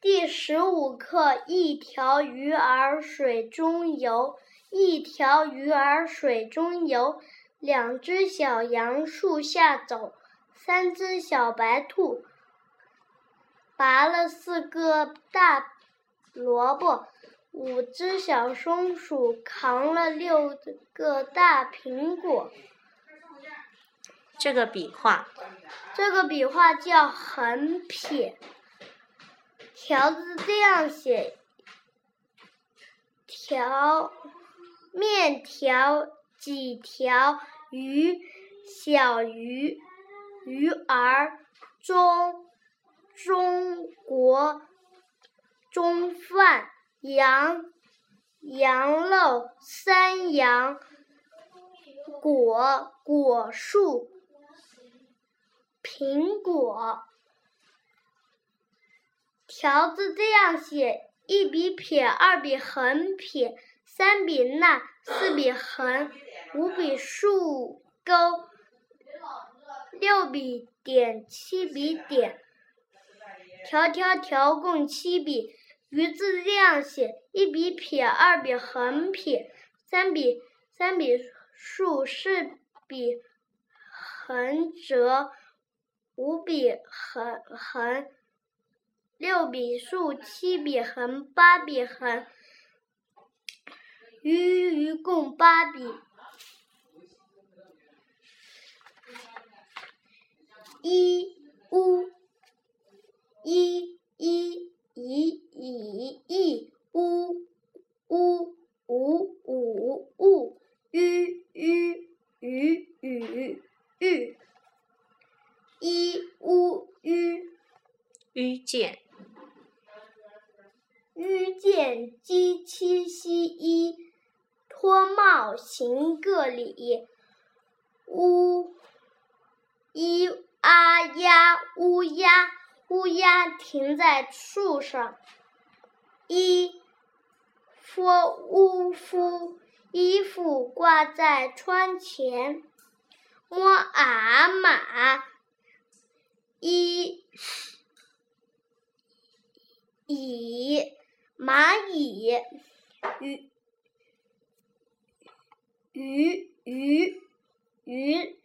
第十五课：一条鱼儿水中游，一条鱼儿水中游。两只小羊树下走，三只小白兔拔了四个大萝卜，五只小松鼠扛了六个大苹果。这个笔画，这个笔画叫横撇。条子这样写：条面条几条鱼，小鱼鱼儿中中国中饭羊羊肉山羊果果树苹果。条子这样写：一笔撇，二笔横撇，三笔捺，四笔横，五笔竖钩，六笔点，七笔点。条条条共七笔。鱼字这样写：一笔撇，二笔横撇，三笔三笔竖，四笔横折，五笔横横。六笔竖，七笔横，八笔横，鱼鱼共八笔。一乌一一一一一乌乌五五五吁吁雨雨玉一乌吁遇见。遇见鸡七夕一，脱帽行个礼。乌一啊呀乌鸦，乌鸦停在树上。一夫乌夫，衣服挂在窗前。摸啊马，一蚁。蚂蚁，鱼，鱼，鱼，鱼。